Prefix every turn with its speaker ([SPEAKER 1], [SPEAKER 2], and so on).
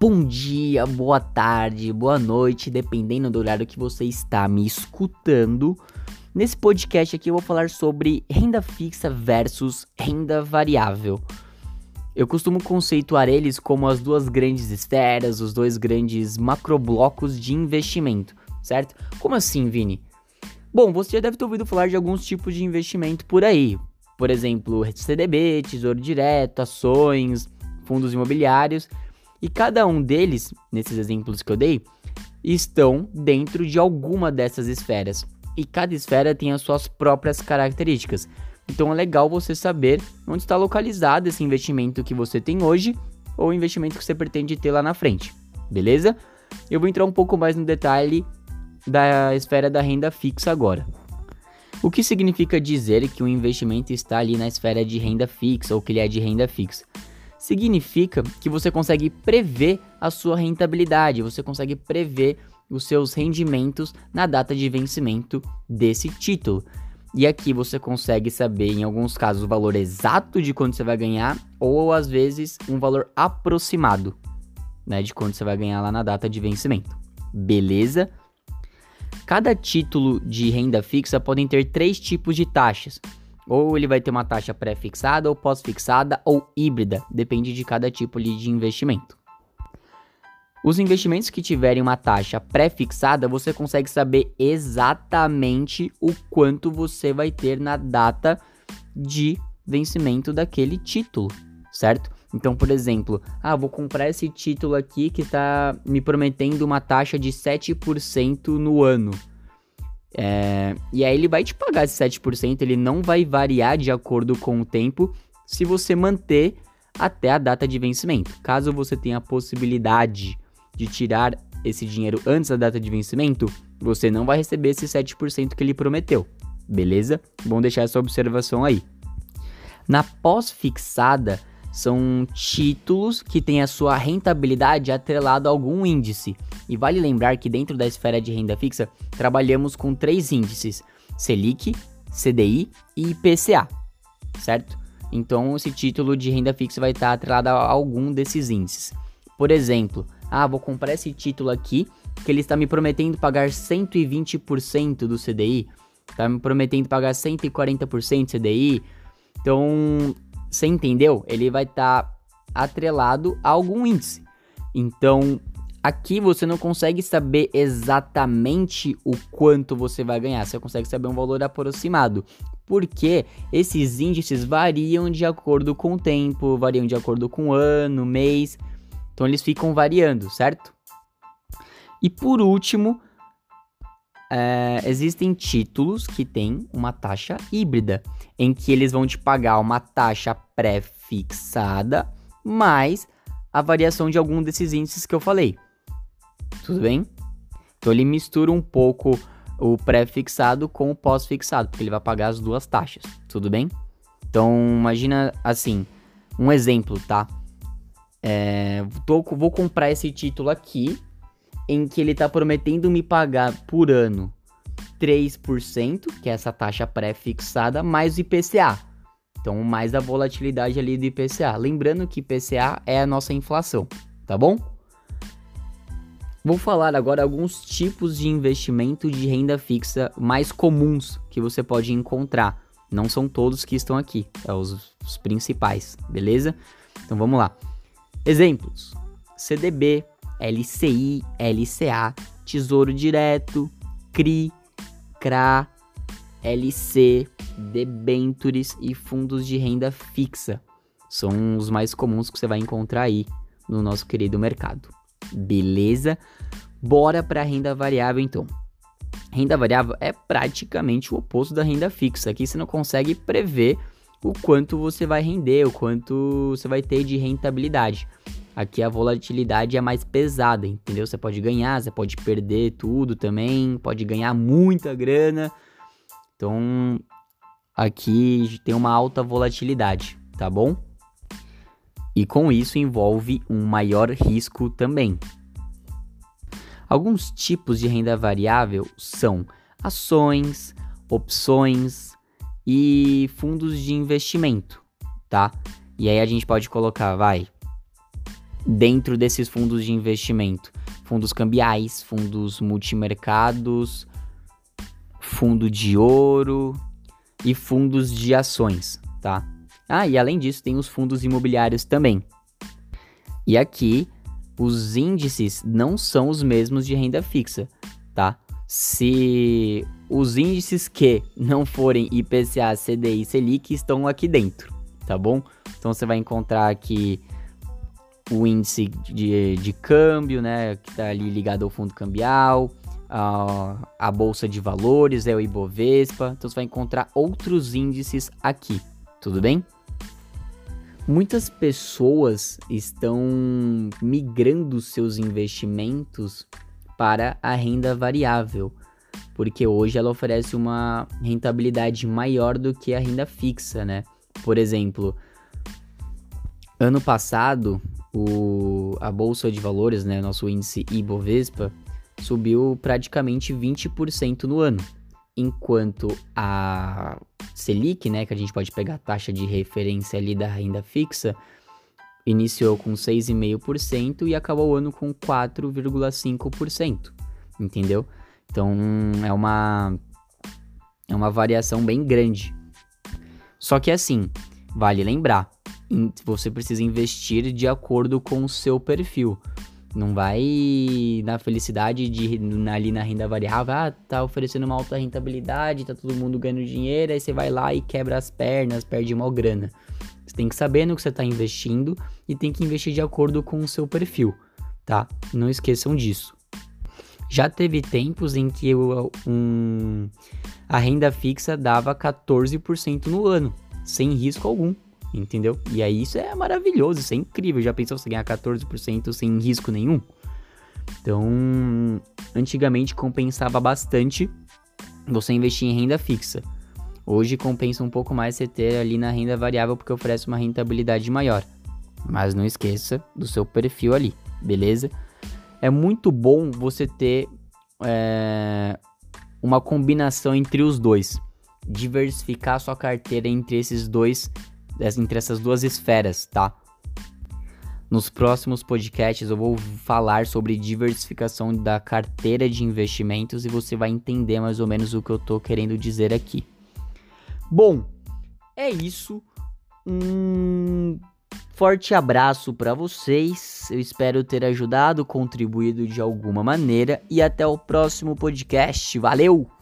[SPEAKER 1] Bom dia, boa tarde, boa noite, dependendo do horário que você está me escutando. Nesse podcast aqui eu vou falar sobre renda fixa versus renda variável. Eu costumo conceituar eles como as duas grandes esferas, os dois grandes macroblocos de investimento, certo? Como assim, Vini? Bom, você já deve ter ouvido falar de alguns tipos de investimento por aí. Por exemplo, CDB, Tesouro Direto, ações, fundos imobiliários e cada um deles, nesses exemplos que eu dei, estão dentro de alguma dessas esferas. E cada esfera tem as suas próprias características. Então é legal você saber onde está localizado esse investimento que você tem hoje ou o investimento que você pretende ter lá na frente. Beleza? Eu vou entrar um pouco mais no detalhe da esfera da renda fixa agora. O que significa dizer que o investimento está ali na esfera de renda fixa ou que ele é de renda fixa? Significa que você consegue prever a sua rentabilidade, você consegue prever os seus rendimentos na data de vencimento desse título. E aqui você consegue saber, em alguns casos, o valor exato de quanto você vai ganhar, ou às vezes um valor aproximado, né, de quanto você vai ganhar lá na data de vencimento. Beleza? Cada título de renda fixa podem ter três tipos de taxas. Ou ele vai ter uma taxa pré-fixada ou pós-fixada ou híbrida, depende de cada tipo de investimento. Os investimentos que tiverem uma taxa pré-fixada, você consegue saber exatamente o quanto você vai ter na data de vencimento daquele título, certo? Então, por exemplo, ah, vou comprar esse título aqui que está me prometendo uma taxa de 7% no ano. É, e aí ele vai te pagar esse 7%, ele não vai variar de acordo com o tempo se você manter até a data de vencimento. Caso você tenha a possibilidade de tirar esse dinheiro antes da data de vencimento, você não vai receber esse 7% que ele prometeu. Beleza? Bom deixar essa observação aí. Na pós-fixada, são títulos que têm a sua rentabilidade atrelada a algum índice. E vale lembrar que dentro da esfera de renda fixa, trabalhamos com três índices: Selic, CDI e IPCA, certo? Então, esse título de renda fixa vai estar atrelado a algum desses índices. Por exemplo, ah, vou comprar esse título aqui, que ele está me prometendo pagar 120% do CDI, está me prometendo pagar 140% do CDI. Então, você entendeu? Ele vai estar tá atrelado a algum índice. Então, aqui você não consegue saber exatamente o quanto você vai ganhar, você consegue saber um valor aproximado. Porque esses índices variam de acordo com o tempo, variam de acordo com o ano, mês. Então eles ficam variando, certo? E por último, é, existem títulos que têm uma taxa híbrida, em que eles vão te pagar uma taxa pré-fixada mais a variação de algum desses índices que eu falei. Tudo bem? Então ele mistura um pouco o pré-fixado com o pós-fixado, porque ele vai pagar as duas taxas. Tudo bem? Então imagina assim, um exemplo, tá? É, tô, vou comprar esse título aqui em que ele está prometendo me pagar por ano 3%, que é essa taxa pré-fixada, mais o IPCA. Então, mais a volatilidade ali do IPCA. Lembrando que IPCA é a nossa inflação, tá bom? Vou falar agora alguns tipos de investimento de renda fixa mais comuns que você pode encontrar. Não são todos que estão aqui, é os, os principais, beleza? Então vamos lá. Exemplos: CDB, LCI, LCA, Tesouro Direto, CRI, CRA, LC, debentures e fundos de renda fixa. São os mais comuns que você vai encontrar aí no nosso querido mercado. Beleza? Bora para a renda variável então. Renda variável é praticamente o oposto da renda fixa. Aqui você não consegue prever o quanto você vai render, o quanto você vai ter de rentabilidade. Aqui a volatilidade é mais pesada, entendeu? Você pode ganhar, você pode perder tudo também, pode ganhar muita grana. Então, aqui tem uma alta volatilidade, tá bom? E com isso envolve um maior risco também. Alguns tipos de renda variável são ações, opções e fundos de investimento, tá? E aí a gente pode colocar, vai, dentro desses fundos de investimento. Fundos cambiais, fundos multimercados, fundo de ouro e fundos de ações, tá? Ah, e além disso, tem os fundos imobiliários também. E aqui, os índices não são os mesmos de renda fixa, tá? Se os índices que não forem IPCA, CDI e Selic estão aqui dentro, tá bom? Então você vai encontrar aqui o índice de, de câmbio, né, que está ali ligado ao fundo cambial, a, a bolsa de valores, é o Ibovespa. Então você vai encontrar outros índices aqui, tudo bem? Muitas pessoas estão migrando seus investimentos para a renda variável, porque hoje ela oferece uma rentabilidade maior do que a renda fixa, né? Por exemplo, ano passado o, a bolsa de valores, né, nosso índice Ibovespa, subiu praticamente 20% no ano, enquanto a Selic, né, que a gente pode pegar a taxa de referência ali da renda fixa, iniciou com 6,5% e acabou o ano com 4,5%, entendeu? Então é uma é uma variação bem grande. Só que assim, vale lembrar, você precisa investir de acordo com o seu perfil. Não vai na felicidade de ali na renda variável, ah, tá oferecendo uma alta rentabilidade, tá todo mundo ganhando dinheiro, aí você vai lá e quebra as pernas, perde uma grana. Você tem que saber no que você está investindo e tem que investir de acordo com o seu perfil, tá? Não esqueçam disso. Já teve tempos em que um, a renda fixa dava 14% no ano, sem risco algum entendeu? E aí isso é maravilhoso, isso é incrível. Já pensou você ganhar 14% sem risco nenhum? Então, antigamente compensava bastante você investir em renda fixa. Hoje compensa um pouco mais você ter ali na renda variável porque oferece uma rentabilidade maior. Mas não esqueça do seu perfil ali, beleza? É muito bom você ter é, uma combinação entre os dois. Diversificar sua carteira entre esses dois entre essas duas esferas, tá? Nos próximos podcasts eu vou falar sobre diversificação da carteira de investimentos e você vai entender mais ou menos o que eu tô querendo dizer aqui. Bom, é isso. Um forte abraço para vocês. Eu espero ter ajudado, contribuído de alguma maneira e até o próximo podcast. Valeu!